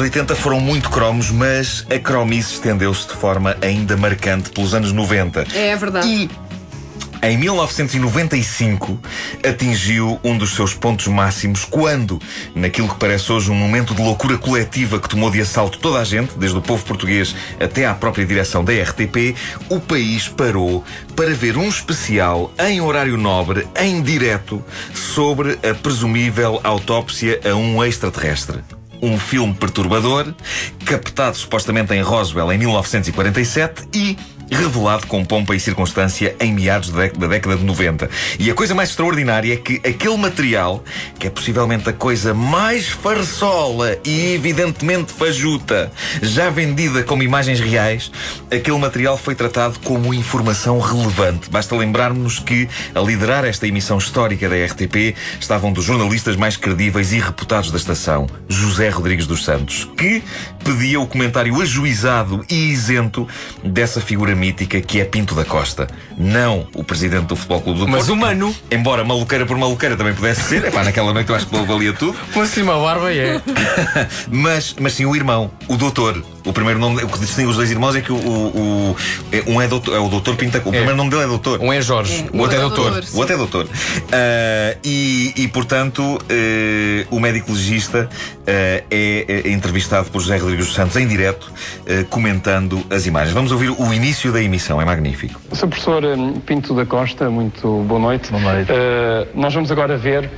Anos 80 foram muito cromos, mas a cromice estendeu-se de forma ainda marcante pelos anos 90. É verdade. E em 1995 atingiu um dos seus pontos máximos quando, naquilo que parece hoje um momento de loucura coletiva que tomou de assalto toda a gente, desde o povo português até à própria direção da RTP, o país parou para ver um especial em horário nobre, em direto, sobre a presumível autópsia a um extraterrestre um filme perturbador, captado supostamente em Roswell em 1947 e revelado com pompa e circunstância em meados da década de 90. E a coisa mais extraordinária é que aquele material, que é possivelmente a coisa mais farsola e evidentemente fajuta, já vendida como imagens reais, aquele material foi tratado como informação relevante. Basta lembrarmos que a liderar esta emissão histórica da RTP estavam dos jornalistas mais credíveis e reputados da estação, José Rodrigues dos Santos, que pedia o comentário ajuizado e isento dessa figura mítica que é Pinto da Costa. Não o presidente do Futebol Clube do Mas Porto. humano. Embora maluqueira por maluqueira também pudesse ser. Epá, naquela noite eu acho que ele valia tudo. Com assim uma barba é. mas, mas sim o irmão, o doutor. O primeiro nome, o que distingue os dois irmãos é que o, o, o- é- um é, doutor, é o doutor Pinta. O primeiro nome dele é doutor. Um é Jorge, É. o outro é O doutor. doutor. O outro é doutor. Ah, e, e, portanto, eh, o médico legista eh, é, é entrevistado por José Rodrigues dos Santos em direto, eh, comentando as imagens. Vamos ouvir o início da emissão, é magnífico. Sr. Professor Pinto da Costa, muito boa noite. Boa noite. Nós vamos agora ver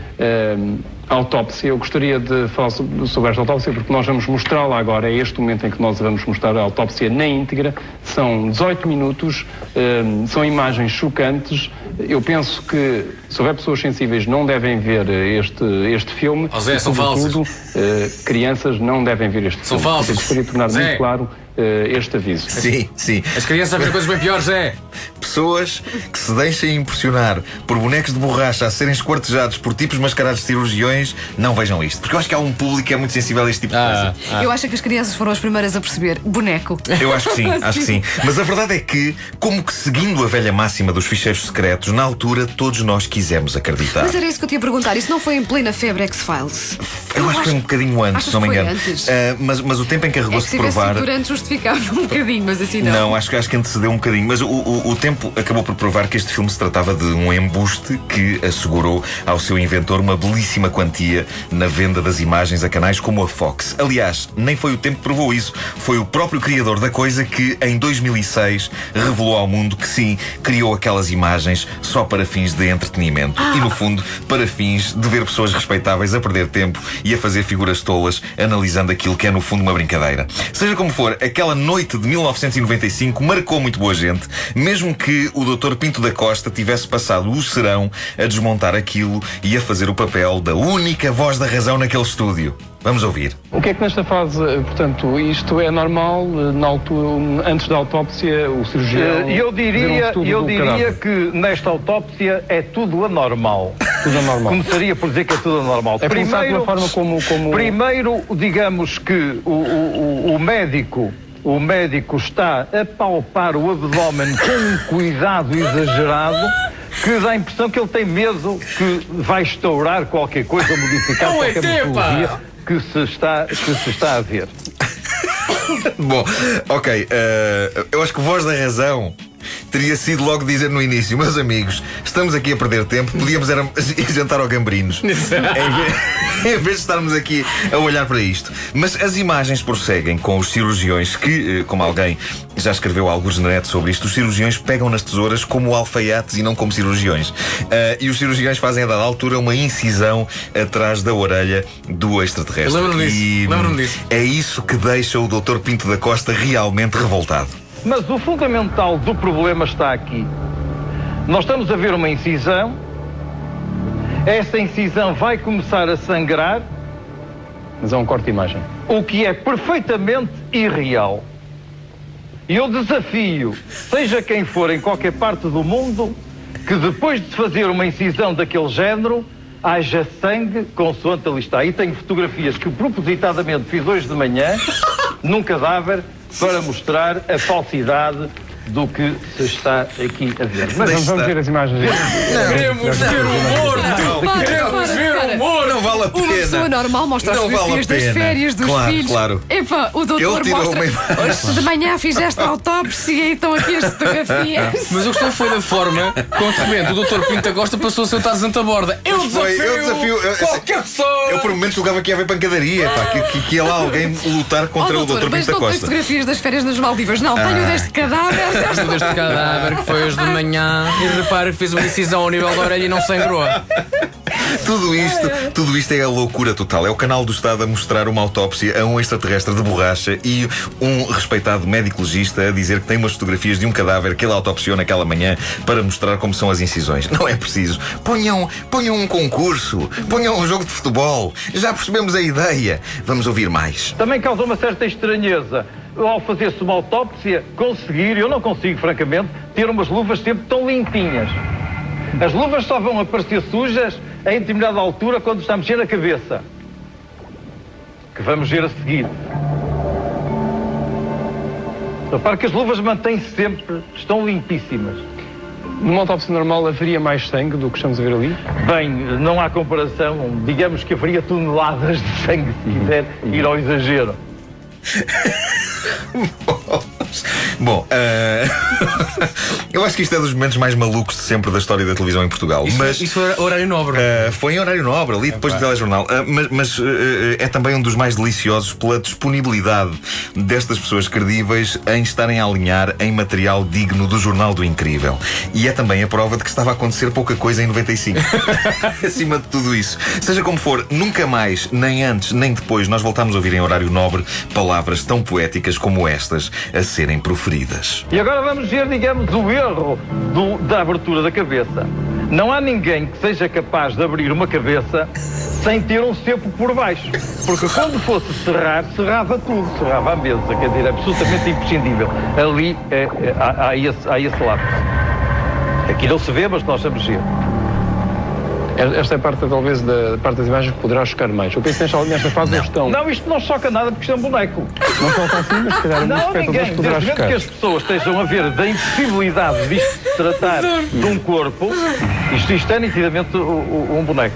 autópsia. Eu gostaria de falar sobre, esta autópsia porque nós vamos mostrá-la agora. É este momento em que nós vamos mostrar a autópsia na íntegra. São 18 minutos, hum, são imagens chocantes. Eu penso que, se houver pessoas sensíveis, não devem ver este, este filme. Oh, Zé, E, são sobretudo, eh, crianças não devem ver este São filme. falsas. Eu gostaria de tornar Zé. muito claro eh, este aviso. Sim, sim. As crianças ver coisas bem piores, é. Pessoas que se deixem impressionar por bonecos de borracha a serem esquartejados por tipos mascarados de cirurgiões, não vejam isto. Porque eu acho que há um público que é muito sensível a este tipo de Ah, coisa. Eu acho que as crianças foram as primeiras a perceber. Boneco. Eu acho que sim, acho que sim. Mas a verdade é que, como que seguindo a velha máxima dos ficheiros secretos, na altura todos nós quisemos acreditar. Mas era isso que eu te ia perguntar. Isso não foi em plena febre X-Files? Eu acho que foi um bocadinho antes, se não me engano. antes? Ah, mas, mas o tempo É encarregou-se se de provar. durante justificava um bocadinho, mas assim não. Não, acho que, acho que antecedeu um bocadinho. Mas o, o, o tempo acabou por provar que este filme se tratava de um embuste que assegurou ao seu inventor uma belíssima quantia na venda das imagens a canais como a Fox. Aliás, nem foi o tempo que provou isso. Foi o próprio criador da coisa que, em 2006, revelou ao mundo que sim, criou aquelas imagens só para fins de entretenimento. E, no fundo, para fins de ver pessoas respeitáveis a perder tempo e a fazer figuras tolas analisando aquilo que é, no fundo, uma brincadeira. Seja como for, aquela noite de 1995 marcou muito boa gente, mesmo que o Dr. Pinto da Costa tivesse passado o serão a desmontar aquilo e a fazer o papel da única voz da razão naquele estúdio. Vamos ouvir. O que é que nesta fase, portanto, isto é normal, eh, na altura, antes da autópsia, o cirurgião... Eh, Eu um diria, estudo eu diria que nesta autópsia é tudo anormal. Tudo anormal. Começaria por dizer que é tudo anormal. É começar pela forma como- como- primeiro, digamos que o, o- o- médico, o médico está a palpar o abdômen com um cuidado exagerado que dá a impressão que ele tem medo que vai estourar qualquer coisa, modificar Não é qualquer pá! Que se está, que se está a ver. Bom, ok. eh, eu acho que voz da razão teria sido logo dizer no início, meus amigos, estamos aqui a perder tempo, podíamos era ir jantar ao Gambrinos. em, vez, em vez de estarmos aqui a olhar para isto. Mas as imagens prosseguem com os cirurgiões que, eh, como alguém já escreveu alguns na net sobre isto, os cirurgiões pegam nas tesouras como alfaiates e não como cirurgiões. Eh, e os cirurgiões fazem a dada altura uma incisão atrás da orelha do extraterrestre. Lembro-me disso, E, lembro-me disso. É isso que deixa o Dr. Pinto da Costa realmente revoltado. Mas o fundamental do problema está aqui. Nós estamos a ver uma incisão, essa incisão vai começar a sangrar mas é um corte de imagem. o que é perfeitamente irreal. E eu desafio, seja quem for em qualquer parte do mundo, que depois de fazer uma incisão daquele género, haja sangue consoante ali está. E tenho fotografias que propositadamente fiz hoje de manhã, num cadáver, para mostrar a falsidade do que se está aqui a ver. Mas Vamos, vamos ver as imagens. Queremos ver humor! Queremos ver humor! Não vale a Uma pessoa pena. normal mostra as Não vale a fotografias das pena. férias dos Claro, filhos. claro. Epá, o doutor mostra. Hoje de manhã fizeste autópsia e estão aqui as fotografias. Mas o que foi da forma como de repente o Dr. Pinta Costa passou a ser o Tarzan da borda. Eu Pois foi, desafio, eu desafio- eu- qualquer pessoa! Eu por momentos julgava que ia haver pancadaria, pá, que, que, que ia lá alguém lutar contra Oh, o doutor, Dr. mas Pinta não Costa. fotografias das férias nas Maldivas. Não, tenho Ah. deste cadáver. Desta- Deste cadáver que foi hoje de manhã e repare que fez uma incisão ao nível da orelha e não sangrou. Tudo isto, tudo isto é a loucura total. É o canal do Estado a mostrar uma autópsia a um extraterrestre de borracha e um respeitado médico legista a dizer que tem umas fotografias de um cadáver que ele autopsiou naquela manhã para mostrar como são as incisões. Não é preciso. Ponham, ponham um concurso, ponham um jogo de futebol. Já percebemos a ideia. Vamos ouvir mais. Também causa uma certa estranheza ao fazer-se uma autópsia conseguir, eu não consigo francamente, ter umas luvas sempre tão limpinhas. As luvas só vão aparecer sujas em determinada altura quando está a mexer a cabeça. Que vamos ver a seguir. Repare que as luvas mantêm-se sempre, estão limpíssimas. Numa autópsia normal haveria mais sangue do que estamos a ver ali? Bem, não há comparação. Digamos que haveria toneladas de sangue se quiser ir ao exagero. Bom, eh, eu acho que isto é dos momentos mais malucos de sempre da história da televisão em Portugal. mas Isso foi horário nobre. Uh, foi em horário nobre, ali depois do telejornal. Uh, mas mas, uh, é também um dos mais deliciosos pela disponibilidade destas pessoas credíveis em estarem a alinhar em material digno do Jornal do Incrível. E é também a prova de que estava a acontecer pouca coisa em 95. Acima de tudo isso. Seja como for, nunca mais, nem antes, nem depois, nós voltámos a ouvir em horário nobre palavras tão poéticas como estas a serem proferidas. E agora vamos ver, digamos, o erro do- da abertura da cabeça. Não há ninguém que seja capaz de abrir uma cabeça sem ter um cepo por baixo. Porque quando fosse serrar, serrava tudo, serrava a mesa. Quer dizer, é absolutamente imprescindível. Ali é, é, há, há esse, há esse lápis. Aqui não se vê, mas nós sabemos ver. Esta é parte, talvez, da parte das imagens que poderá chocar mais. Eu penso que nesta, nesta fase não estão. Não, isto não choca nada porque isto é um boneco. Não são assim, mas se calhar um dos Não, espectadores ninguém. poderá Desde chocar. que as pessoas estejam a ver da impossibilidade disto se tratar de um corpo, isto, isto é nitidamente um boneco.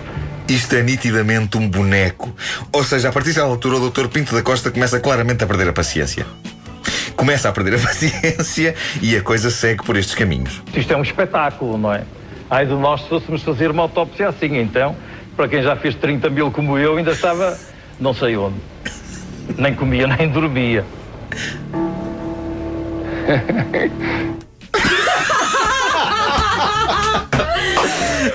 Isto é nitidamente um boneco. Ou seja, a partir dessa altura, o Dr. Pinto da Costa começa claramente a perder a paciência. Começa a perder a paciência e a coisa segue por estes caminhos. Isto é um espetáculo, não é? Ai de nós se fôssemos fazer uma autópsia assim, então, para quem já fez 30 mil como eu, ainda estava não sei onde. Nem comia, nem dormia.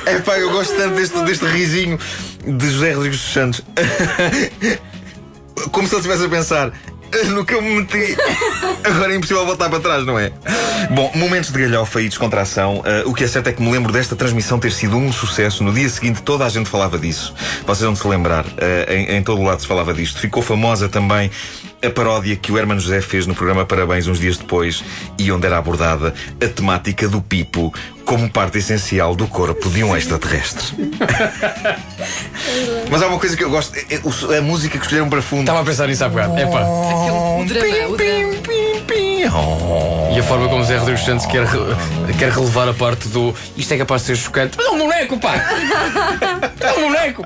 É pá, eu gosto tanto deste, deste risinho de José Rodrigues dos Santos. Como se ele estivesse a pensar. No que eu me meti. Agora é impossível voltar para trás, não é? Bom, momentos de galhofa e descontração. Ah, o que é certo é que me lembro desta transmissão ter sido um sucesso. No dia seguinte, toda a gente falava disso. Vocês vão se lembrar. ah, em, em todo o lado se falava disto. Ficou famosa também a paródia que o Hermano José fez no programa Parabéns uns dias depois e onde era abordada a temática do pipo como parte essencial do corpo de um extraterrestre. Mas há uma coisa que eu gosto: é- é a música que escolheram para fundo. Estava a pensar nisso há bocado. Epá. Aquele, o drama, o drama. E a forma como Zé Rodrigues Santos quer, quer relevar a parte do isto é capaz de ser chocante. Mas é um boneco, pá! É um boneco!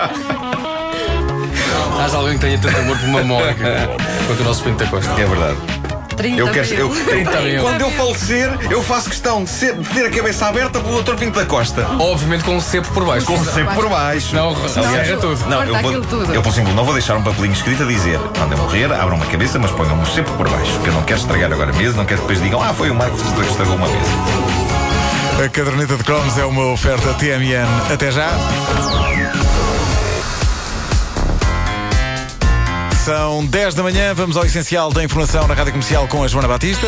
Há alguém que tenha tanto amor por uma Mónica quanto o nosso Pinto da Costa. É verdade. 30 Eu quero. Eu, mil. 30 mil. Quando eu falecer, eu faço questão de, ser- de ter a cabeça aberta pelo Dr. Pinto da Costa. Obviamente com um cepo por baixo. Com sempre por baixo. Não, Aliás, serra tudo. Não, eu vou, tudo. eu, por exemplo, não vou deixar um papelinho escrito a dizer quando eu morrer, abram uma cabeça, mas ponham-me sempre por baixo. Porque eu não quero estragar agora a mesa, não quero que depois digam, ah, foi o Marcos que estragou uma mesa. A caderneta de cromos é uma oferta TMN. Até já. São 10 da manhã, vamos ao essencial da informação na Rádio Comercial com a Joana Batista.